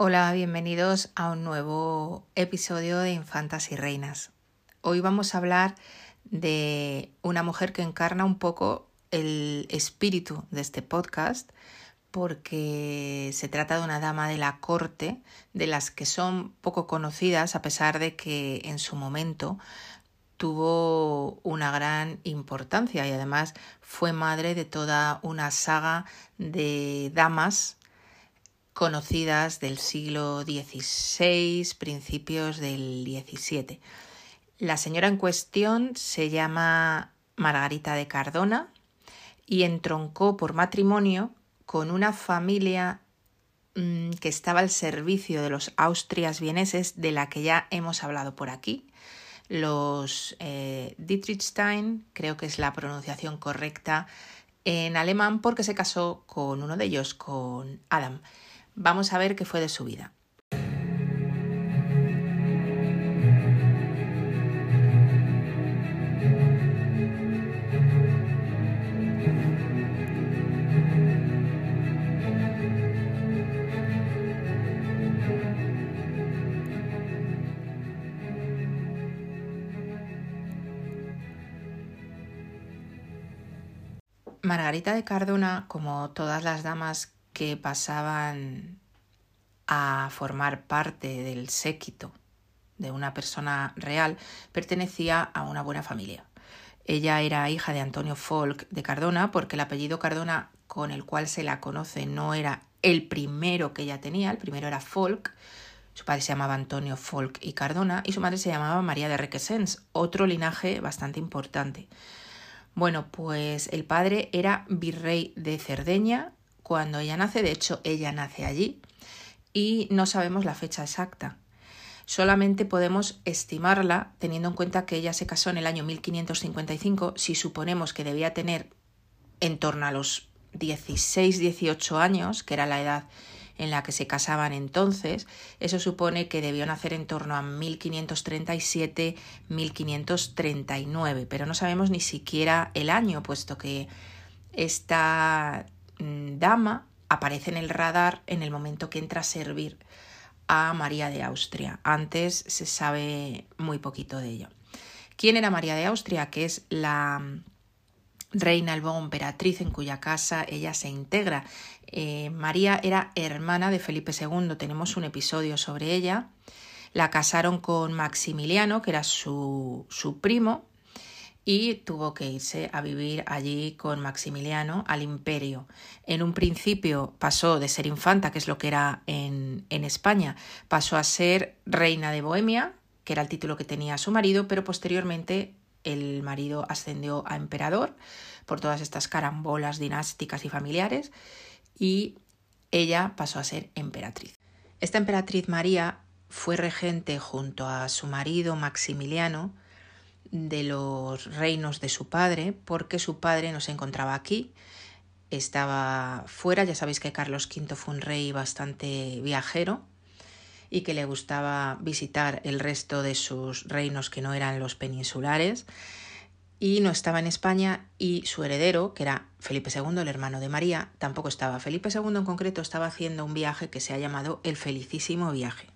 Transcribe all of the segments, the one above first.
Hola, bienvenidos a un nuevo episodio de Infantas y Reinas. Hoy vamos a hablar de una mujer que encarna un poco el espíritu de este podcast porque se trata de una dama de la corte de las que son poco conocidas a pesar de que en su momento tuvo una gran importancia y además fue madre de toda una saga de damas conocidas del siglo XVI, principios del XVII. La señora en cuestión se llama Margarita de Cardona y entroncó por matrimonio con una familia mm, que estaba al servicio de los austrias vieneses, de la que ya hemos hablado por aquí. Los eh, Dietrichstein, creo que es la pronunciación correcta en alemán, porque se casó con uno de ellos, con Adam. Vamos a ver qué fue de su vida. Margarita de Cardona, como todas las damas que pasaban a formar parte del séquito de una persona real, pertenecía a una buena familia. Ella era hija de Antonio Folk de Cardona, porque el apellido Cardona con el cual se la conoce no era el primero que ella tenía, el primero era Folk, su padre se llamaba Antonio Folk y Cardona y su madre se llamaba María de Requesens, otro linaje bastante importante. Bueno, pues el padre era virrey de Cerdeña cuando ella nace, de hecho ella nace allí y no sabemos la fecha exacta. Solamente podemos estimarla teniendo en cuenta que ella se casó en el año 1555, si suponemos que debía tener en torno a los 16-18 años, que era la edad en la que se casaban entonces, eso supone que debió nacer en torno a 1537-1539, pero no sabemos ni siquiera el año, puesto que esta dama aparece en el radar en el momento que entra a servir a María de Austria. Antes se sabe muy poquito de ello. ¿Quién era María de Austria? Que es la mm, reina luego emperatriz en cuya casa ella se integra. Eh, María era hermana de Felipe II, tenemos un episodio sobre ella. La casaron con Maximiliano, que era su, su primo, y tuvo que irse a vivir allí con Maximiliano al imperio. En un principio pasó de ser infanta, que es lo que era en, en España, pasó a ser reina de Bohemia, que era el título que tenía su marido, pero posteriormente el marido ascendió a emperador por todas estas carambolas dinásticas y familiares y ella pasó a ser emperatriz. Esta emperatriz María fue regente junto a su marido Maximiliano de los reinos de su padre, porque su padre no se encontraba aquí, estaba fuera, ya sabéis que Carlos V fue un rey bastante viajero y que le gustaba visitar el resto de sus reinos que no eran los peninsulares, y no estaba en España y su heredero, que era Felipe II, el hermano de María, tampoco estaba. Felipe II en concreto estaba haciendo un viaje que se ha llamado el Felicísimo Viaje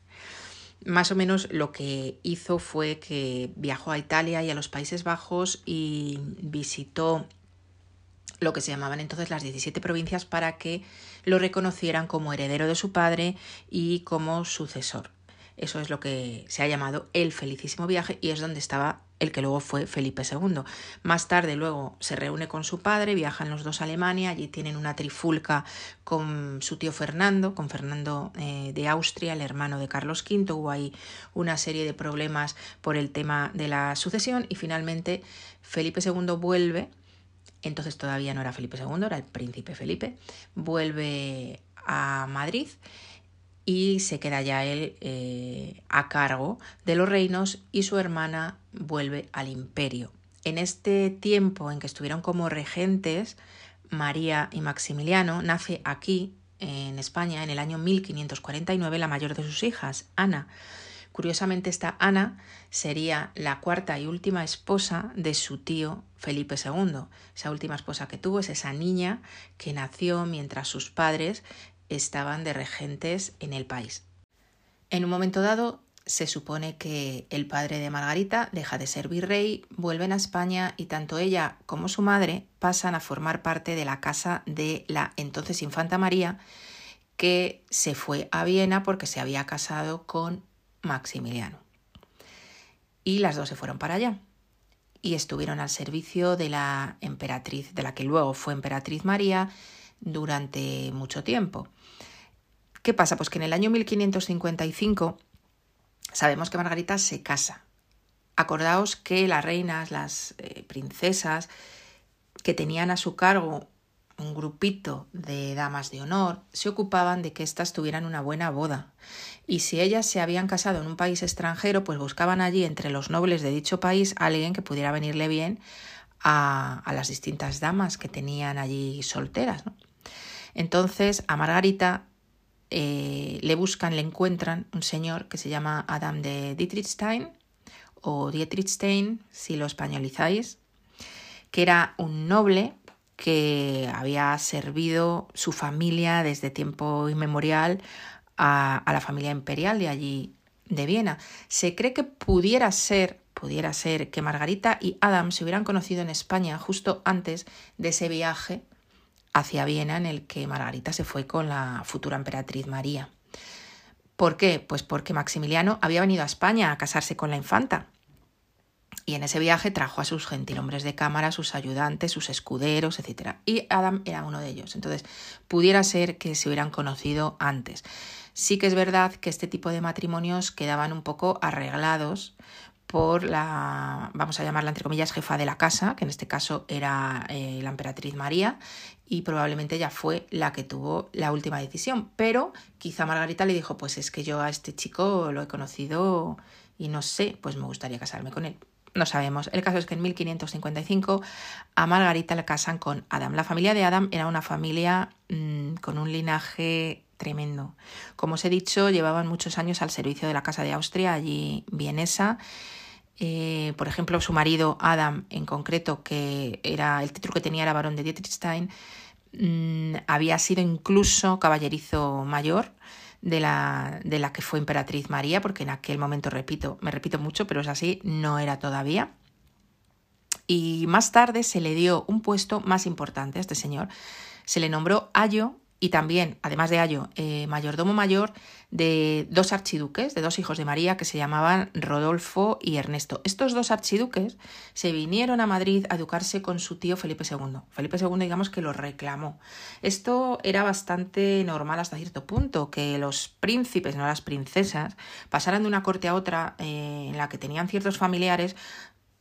más o menos lo que hizo fue que viajó a Italia y a los Países Bajos y visitó lo que se llamaban entonces las 17 provincias para que lo reconocieran como heredero de su padre y como sucesor. Eso es lo que se ha llamado el felicísimo viaje y es donde estaba el que luego fue Felipe II. Más tarde luego se reúne con su padre, viajan los dos a Alemania, allí tienen una trifulca con su tío Fernando, con Fernando eh, de Austria, el hermano de Carlos V, hubo ahí una serie de problemas por el tema de la sucesión y finalmente Felipe II vuelve, entonces todavía no era Felipe II, era el príncipe Felipe, vuelve a Madrid y se queda ya él eh, a cargo de los reinos y su hermana vuelve al imperio. En este tiempo en que estuvieron como regentes, María y Maximiliano nace aquí, en España, en el año 1549, la mayor de sus hijas, Ana. Curiosamente, esta Ana sería la cuarta y última esposa de su tío Felipe II. Esa última esposa que tuvo es esa niña que nació mientras sus padres estaban de regentes en el país. En un momento dado se supone que el padre de Margarita deja de ser virrey, vuelven a España y tanto ella como su madre pasan a formar parte de la casa de la entonces infanta María, que se fue a Viena porque se había casado con Maximiliano. Y las dos se fueron para allá y estuvieron al servicio de la emperatriz, de la que luego fue emperatriz María, durante mucho tiempo. ¿Qué pasa? Pues que en el año 1555 sabemos que Margarita se casa. Acordaos que las reinas, las eh, princesas, que tenían a su cargo un grupito de damas de honor, se ocupaban de que éstas tuvieran una buena boda. Y si ellas se habían casado en un país extranjero, pues buscaban allí entre los nobles de dicho país alguien que pudiera venirle bien a las distintas damas que tenían allí solteras. Entonces a Margarita eh, le buscan, le encuentran un señor que se llama Adam de Dietrichstein o Dietrichstein, si lo españolizáis, que era un noble que había servido su familia desde tiempo inmemorial a, a, la familia imperial de allí de Viena. Se cree que pudiera ser, pudiera ser que Margarita y Adam se hubieran conocido en España justo antes de ese viaje hacia Viena en el que Margarita se fue con la futura emperatriz María. ¿Por qué? Pues porque Maximiliano había venido a España a casarse con la infanta. Y en ese viaje trajo a sus gentilhombres de cámara, sus ayudantes, sus escuderos, etc. Y Adam era uno de ellos. Entonces, pudiera ser que se hubieran conocido antes. Sí que es verdad que este tipo de matrimonios quedaban un poco arreglados por la, vamos a llamarla entre comillas, jefa de la casa, que en este caso era eh, la emperatriz María, y probablemente ella fue la que tuvo la última decisión. Pero quizá Margarita le dijo, pues es que yo a este chico lo he conocido y no sé, pues me gustaría casarme con él. No sabemos. El caso es que en 1555 a Margarita le casan con Adam. La familia de Adam era una familia mmm, con un linaje tremendo. Como os he dicho, llevaban muchos años al servicio de la Casa de Austria, allí vienesa, eh, por ejemplo, su marido Adam, en concreto, que era el título que tenía era barón de Dietrichstein, mmm, había sido incluso caballerizo mayor de la, de la que fue emperatriz María, porque en aquel momento, repito, me repito mucho, pero es así, no era todavía. Y más tarde se le dio un puesto más importante a este señor. Se le nombró Ayo y también, además de Ayo, eh, mayordomo mayor de dos archiduques, de dos hijos de María que se llamaban Rodolfo y Ernesto. Estos dos archiduques se vinieron a Madrid a educarse con su tío Felipe II. Felipe II, digamos que lo reclamó. Esto era bastante normal hasta cierto punto, que los príncipes, no las princesas, pasaran de una corte a otra eh, en la que tenían ciertos familiares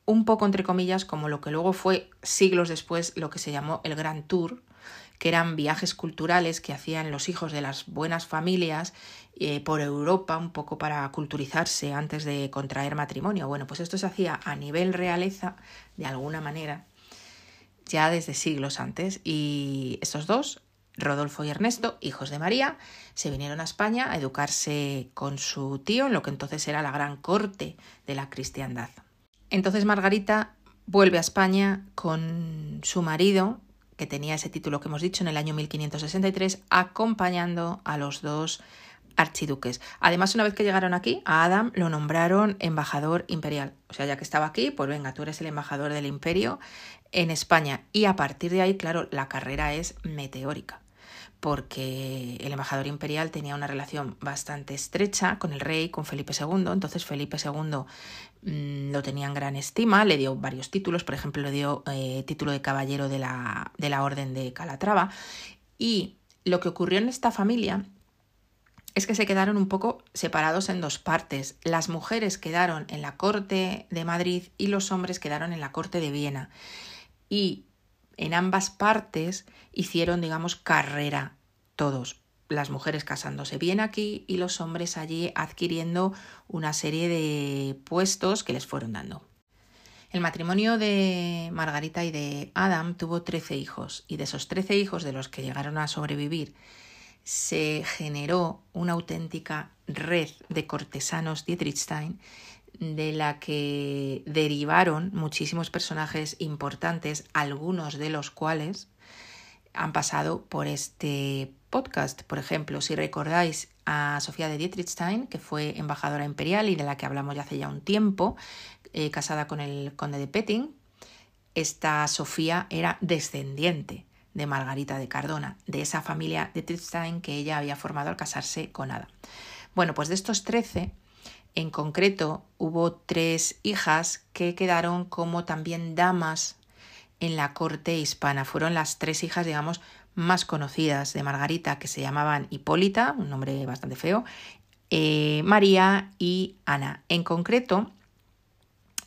un poco entre comillas como lo que luego fue siglos después lo que se llamó el Gran Tour, que eran viajes culturales que hacían los hijos de las buenas familias eh, por Europa, un poco para culturizarse antes de contraer matrimonio. Bueno, pues esto se hacía a nivel realeza, de alguna manera, ya desde siglos antes. Y estos dos, Rodolfo y Ernesto, hijos de María, se vinieron a España a educarse con su tío en lo que entonces era la gran corte de la cristiandad. Entonces Margarita vuelve a España con su marido, que tenía ese título que hemos dicho en el año 1563, acompañando a los dos archiduques. Además, una vez que llegaron aquí, a Adam lo nombraron embajador imperial. O sea, ya que estaba aquí, pues venga, tú eres el embajador del imperio en España. Y a partir de ahí, claro, la carrera es meteórica porque el embajador imperial tenía una relación bastante estrecha con el rey, con Felipe II, entonces Felipe II mmm, lo tenía en gran estima, le dio varios títulos, por ejemplo, le dio eh, título de caballero de la, de la Orden de Calatrava, y lo que ocurrió en esta familia es que se quedaron un poco separados en dos partes. Las mujeres quedaron en la corte de Madrid y los hombres quedaron en la corte de Viena. Y en ambas partes hicieron, digamos, carrera todos, las mujeres casándose bien aquí y los hombres allí adquiriendo una serie de puestos que les fueron dando. El matrimonio de Margarita y de Adam tuvo 13 hijos y de esos 13 hijos de los que llegaron a sobrevivir se generó una auténtica red de cortesanos Dietrichstein de la que derivaron muchísimos personajes importantes, algunos de los cuales han pasado por este podcast. Por ejemplo, si recordáis a Sofía de Dietrichstein, que fue embajadora imperial y de la que hablamos ya hace ya un tiempo, eh, casada con el conde de Petting. Esta Sofía era descendiente de Margarita de Cardona, de esa familia de Dietrichstein que ella había formado al casarse con Ada. Bueno, pues de estos trece, en concreto, hubo tres hijas que quedaron como también damas en la corte hispana. Fueron las tres hijas, digamos, más conocidas de Margarita, que se llamaban Hipólita, un nombre bastante feo, eh, María y Ana. En concreto,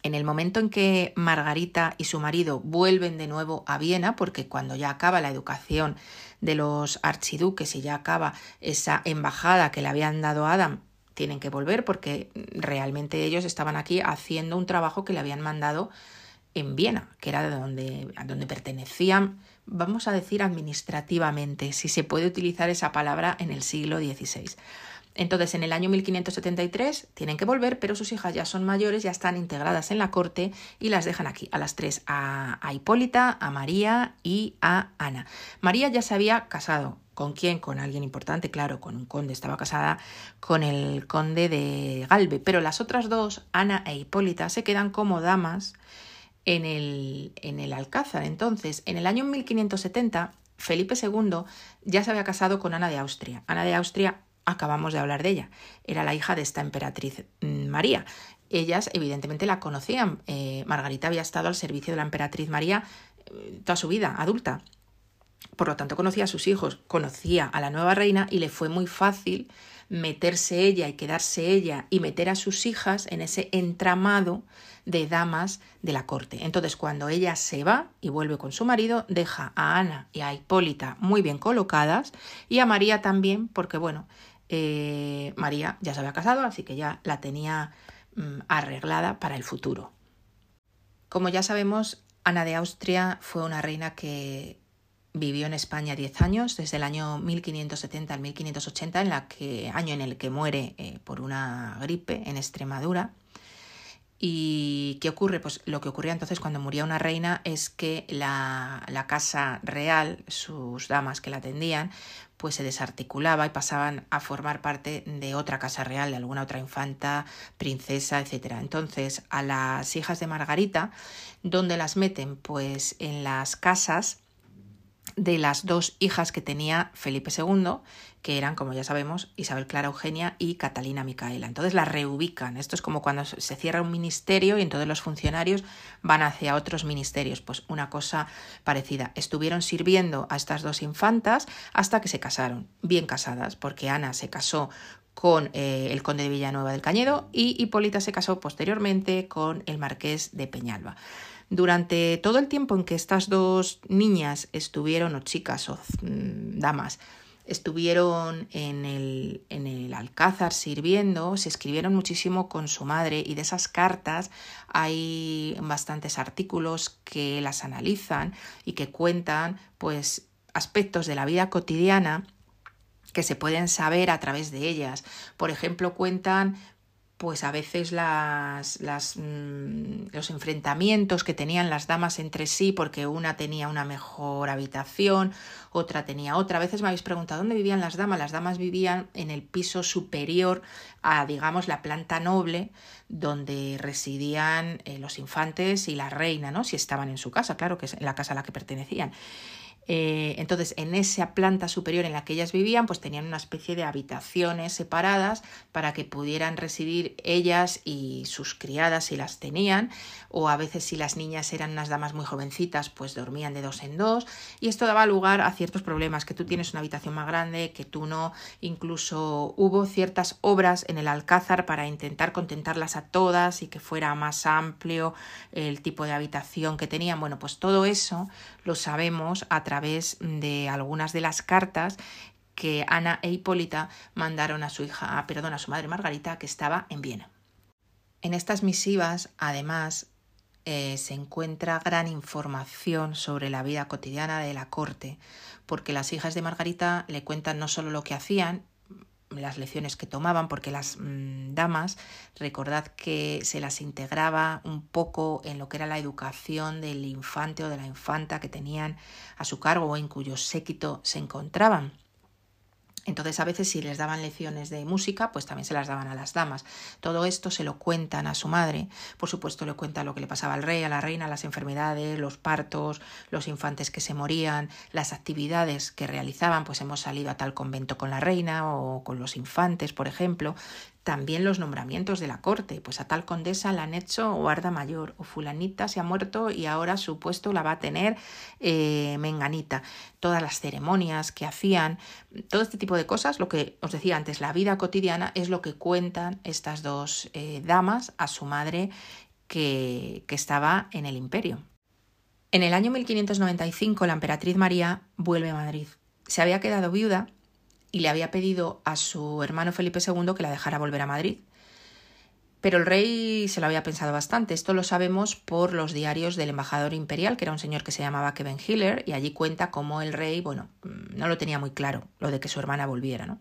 en el momento en que Margarita y su marido vuelven de nuevo a Viena, porque cuando ya acaba la educación de los archiduques y ya acaba esa embajada que le habían dado a Adam, tienen que volver porque realmente ellos estaban aquí haciendo un trabajo que le habían mandado en Viena, que era de donde, a donde pertenecían, vamos a decir administrativamente, si se puede utilizar esa palabra en el siglo XVI. Entonces, en el año 1573 tienen que volver, pero sus hijas ya son mayores, ya están integradas en la corte y las dejan aquí, a las tres, a, a Hipólita, a María y a Ana. María ya se había casado. ¿Con quién? Con alguien importante, claro, con un conde. Estaba casada con el conde de Galve, pero las otras dos, Ana e Hipólita, se quedan como damas en el, en el Alcázar. Entonces, en el año 1570, Felipe II ya se había casado con Ana de Austria. Ana de Austria, acabamos de hablar de ella, era la hija de esta emperatriz mm, María. Ellas evidentemente la conocían. Eh, Margarita había estado al servicio de la emperatriz María eh, toda su vida, adulta. Por lo tanto, conocía a sus hijos, conocía a la nueva reina y le fue muy fácil meterse ella y quedarse ella y meter a sus hijas en ese entramado de damas de la corte. Entonces, cuando ella se va y vuelve con su marido, deja a Ana y a Hipólita muy bien colocadas y a María también, porque bueno, eh, María ya se había casado, así que ya la tenía mm, arreglada para el futuro. Como ya sabemos, Ana de Austria fue una reina que vivió en España 10 años, desde el año 1570 al 1580, en que, año en el que muere eh, por una gripe en Extremadura. ¿Y qué ocurre? Pues lo que ocurría entonces cuando moría una reina es que la, la, casa real, sus damas que la atendían, pues se desarticulaba y pasaban a formar parte de otra casa real, de alguna otra infanta, princesa, etc. Entonces, a las hijas de Margarita, ¿dónde las meten? Pues en las casas de las dos hijas que tenía Felipe II, que eran, como ya sabemos, Isabel Clara Eugenia y Catalina Micaela. Entonces las reubican. Esto es como cuando se cierra un ministerio y entonces los funcionarios van hacia otros ministerios. Pues una cosa parecida. Estuvieron sirviendo a estas dos infantas hasta que se casaron, bien casadas, porque Ana se casó con eh, el conde de Villanueva del Cañedo y Hipólita se casó posteriormente con el marqués de Peñalba. Durante todo el tiempo en que estas dos niñas estuvieron, o chicas o mm, damas, estuvieron en el, en el Alcázar sirviendo, se escribieron muchísimo con su madre y de esas cartas hay bastantes artículos que las analizan y que cuentan pues aspectos de la vida cotidiana que se pueden saber a través de ellas. Por ejemplo, cuentan pues a veces las, las, mm, los enfrentamientos que tenían las damas entre sí, porque una tenía una mejor habitación, otra tenía otra. A veces me habéis preguntado dónde vivían las damas. Las damas vivían en el piso superior a, digamos, la planta noble, donde residían eh, los infantes y la reina, ¿no? Si estaban en su casa, claro que es la casa a la que pertenecían. Eh, entonces, en esa planta superior en la que ellas vivían, pues tenían una especie de habitaciones separadas para que pudieran residir ellas y sus criadas si las tenían, o a veces si las niñas eran unas damas muy jovencitas, pues dormían de dos en dos, y esto daba lugar a ciertos problemas, que tú tienes una habitación más grande, que tú no, incluso hubo ciertas obras en el Alcázar para intentar contentarlas a todas y que fuera más amplio el tipo de habitación que tenían. Bueno, pues todo eso lo sabemos a través de algunas de las cartas que Ana e Hipólita mandaron a su hija, ah, perdón, a su madre Margarita, que estaba en Viena. En estas misivas, además, eh, se encuentra gran información sobre la vida cotidiana de la corte, porque las hijas de Margarita le cuentan no solo lo que hacían, las lecciones que tomaban, porque las mm, damas, recordad que se las integraba un poco en lo que era la educación del infante o de la infanta que tenían a su cargo o en cuyo séquito se encontraban. Entonces a veces si les daban lecciones de música, pues también se las daban a las damas. Todo esto se lo cuentan a su madre. Por supuesto le cuenta lo que le pasaba al rey, a la reina, las enfermedades, los partos, los infantes que se morían, las actividades que realizaban, pues hemos salido a tal convento con la reina o con los infantes, por ejemplo. También los nombramientos de la corte, pues a tal condesa la han hecho guarda mayor, o fulanita se ha muerto y ahora su puesto la va a tener eh, menganita. Todas las ceremonias que hacían, todo este tipo de cosas, lo que os decía antes, la vida cotidiana es lo que cuentan estas dos eh, damas a su madre que, que estaba en el imperio. En el año 1595 la emperatriz María vuelve a Madrid. Se había quedado viuda y le había pedido a su hermano Felipe II que la dejara volver a Madrid. Pero el rey se lo había pensado bastante. Esto lo sabemos por los diarios del embajador imperial, que era un señor que se llamaba Kevin Hiller, y allí cuenta cómo el rey, bueno, mm, no lo tenía muy claro, lo de que su hermana volviera, ¿no?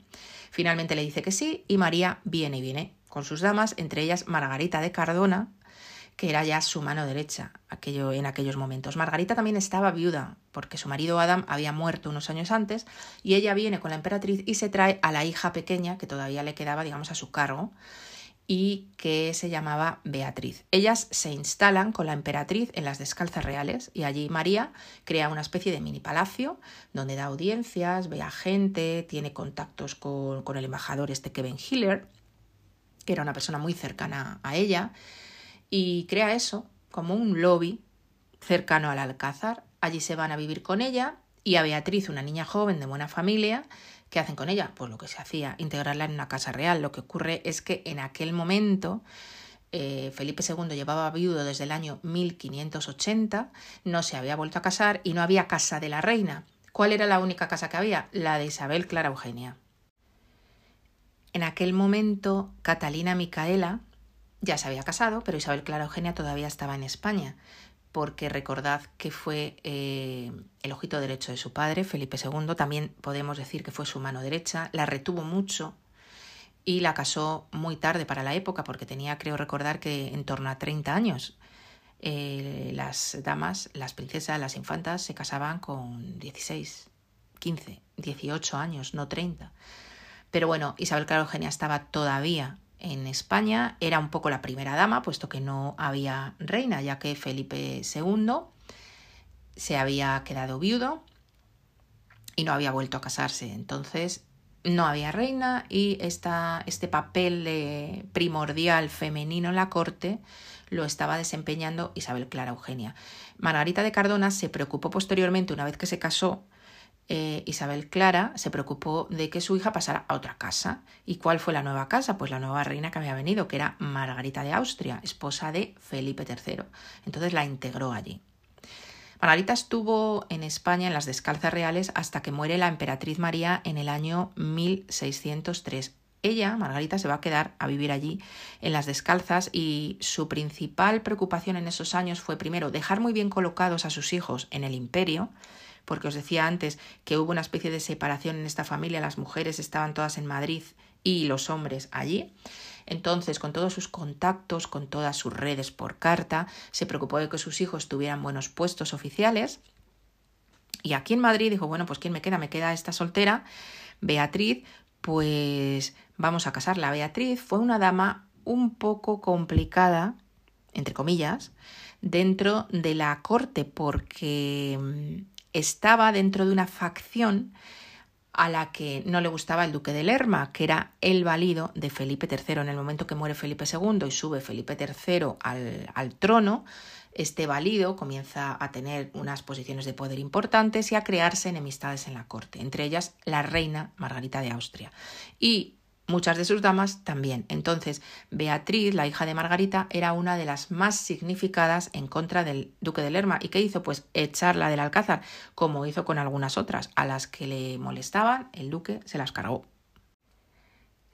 Finalmente le dice que sí, y María viene y viene con sus damas, entre ellas Margarita de Cardona, que era ya su mano derecha aquello, en aquellos momentos. Margarita también estaba viuda, porque su marido Adam había muerto unos años antes, y ella viene con la emperatriz y se trae a la hija pequeña, que todavía le quedaba, digamos, a su cargo, y que se llamaba Beatriz. Ellas se instalan con la emperatriz en las descalzas reales y allí María crea una especie de mini palacio donde da audiencias, ve a gente, tiene contactos con, con el embajador este Kevin Hiller, que era una persona muy cercana a ella, y crea eso como un lobby cercano al Alcázar. Allí se van a vivir con ella y a Beatriz, una niña joven de buena familia, ¿qué hacen con ella? Pues lo que se hacía, integrarla en una casa real. Lo que ocurre es que en aquel momento eh, Felipe II llevaba viudo desde el año 1580, no se había vuelto a casar y no había casa de la reina. ¿Cuál era la única casa que había? La de Isabel Clara Eugenia. En aquel momento, Catalina Micaela, ya se había casado, pero Isabel Clara Eugenia todavía estaba en España, porque recordad que fue eh, el ojito derecho de su padre, Felipe II, también podemos decir que fue su mano derecha, la retuvo mucho y la casó muy tarde para la época, porque tenía, creo recordar, que en torno a 30 años. Eh, las damas, las princesas, las infantas se casaban con 16, 15, 18 años, no 30. Pero bueno, Isabel Clara Eugenia estaba todavía en España era un poco la primera dama, puesto que no había reina, ya que Felipe II se había quedado viudo y no había vuelto a casarse. Entonces no había reina y esta, este papel primordial femenino en la corte lo estaba desempeñando Isabel Clara Eugenia. Margarita de Cardona se preocupó posteriormente, una vez que se casó, eh, Isabel Clara se preocupó de que su hija pasara a otra casa. ¿Y cuál fue la nueva casa? Pues la nueva reina que había venido, que era Margarita de Austria, esposa de Felipe III. Entonces la integró allí. Margarita estuvo en España en las descalzas reales hasta que muere la emperatriz María en el año 1603. Ella, Margarita, se va a quedar a vivir allí en las descalzas y su principal preocupación en esos años fue primero dejar muy bien colocados a sus hijos en el imperio, porque os decía antes que hubo una especie de separación en esta familia, las mujeres estaban todas en Madrid y los hombres allí. Entonces, con todos sus contactos, con todas sus redes por carta, se preocupó de que sus hijos tuvieran buenos puestos oficiales. Y aquí en Madrid dijo, bueno, pues ¿quién me queda? Me queda esta soltera, Beatriz, pues vamos a casarla. Beatriz fue una dama un poco complicada, entre comillas, dentro de la corte, porque mm, estaba dentro de una facción a la que no le gustaba el duque de Lerma, que era el valido de Felipe III. En el momento que muere Felipe II y sube Felipe III al, al trono, este valido comienza a tener unas posiciones de poder importantes y a crearse enemistades en la corte, entre ellas la reina Margarita de Austria. Y muchas de sus damas también. Entonces, Beatriz, la hija de Margarita, era una de las más significadas en contra del duque de Lerma. ¿Y qué hizo? Pues echarla del alcázar, como hizo con algunas otras, a las que le molestaban, el duque se las cargó.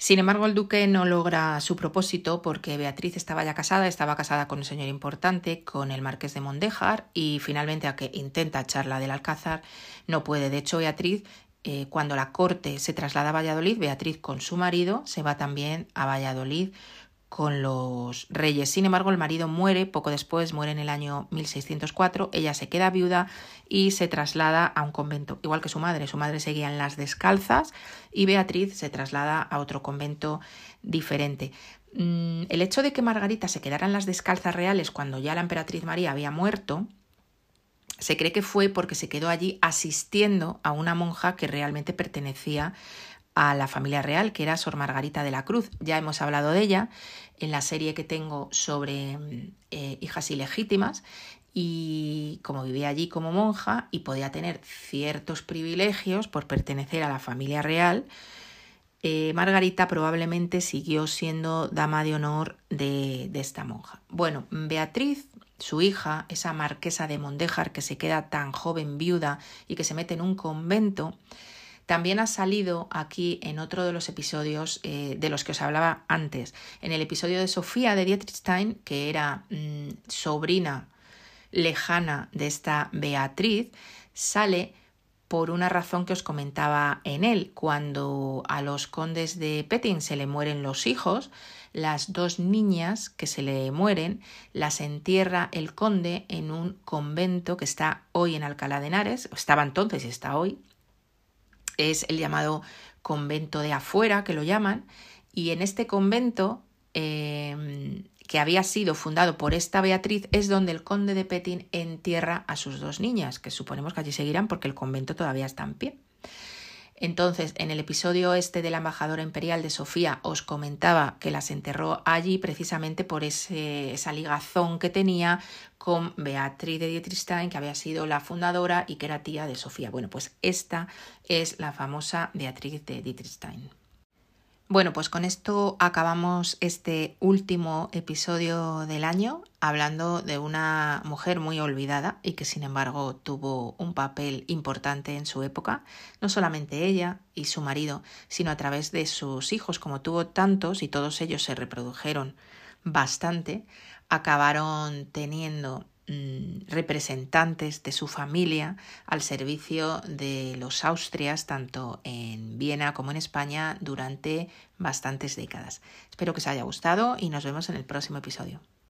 Sin embargo, el duque no logra su propósito porque Beatriz estaba ya casada, estaba casada con un señor importante, con el marqués de Mondéjar, y finalmente, a que intenta echarla del alcázar, no puede. De hecho, Beatriz eh, cuando la corte se traslada a Valladolid, Beatriz con su marido se va también a Valladolid con los reyes. Sin embargo, el marido muere, poco después muere en el año 1604, ella se queda viuda y se traslada a un convento, igual que su madre. Su madre seguía en las descalzas y Beatriz se traslada a otro convento diferente. Mm, el hecho de que Margarita se quedara en las descalzas reales cuando ya la emperatriz María había muerto, se cree que fue porque se quedó allí asistiendo a una monja que realmente pertenecía a la familia real, que era Sor Margarita de la Cruz. Ya hemos hablado de ella en la serie que tengo sobre eh, hijas ilegítimas y como vivía allí como monja y podía tener ciertos privilegios por pertenecer a la familia real, eh, Margarita probablemente siguió siendo dama de honor de esta monja. Bueno, Beatriz su hija, esa marquesa de Mondejar que se queda tan joven viuda y que se mete en un convento, también ha salido aquí en otro de los episodios eh, de los que os hablaba antes, en el episodio de Sofía de Dietrich Stein, que era mm, sobrina lejana de esta Beatriz, sale por una razón que os comentaba en él. Cuando a los condes de Petting se le mueren los hijos, las dos niñas que se le mueren las entierra el conde en un convento que está hoy en Alcalá de Henares, estaba entonces y está hoy, es el llamado convento de afuera, que lo llaman, y en este convento, em, que había sido fundado por esta Beatriz, es donde el conde de Petín entierra a sus dos niñas, que suponemos que allí seguirán porque el convento todavía está en pie. Entonces, en el episodio este de la embajadora imperial de Sofía os comentaba que las enterró allí precisamente por esa ligazón que tenía con Beatriz de Dietrichstein, que había sido la fundadora y que era tía de Sofía. Bueno, pues esta es la famosa Beatriz de Dietrichstein. Bueno, pues con esto acabamos este último episodio del año hablando de una mujer muy olvidada y que sin embargo tuvo un papel importante en su época, no solamente ella y su marido, sino a través de sus hijos, como tuvo tantos y todos ellos se reprodujeron bastante, acabaron teniendo representantes de su familia al servicio de los Austrias, tanto en Viena como en España, durante bastantes décadas. Espero que os haya gustado y nos vemos en el próximo episodio.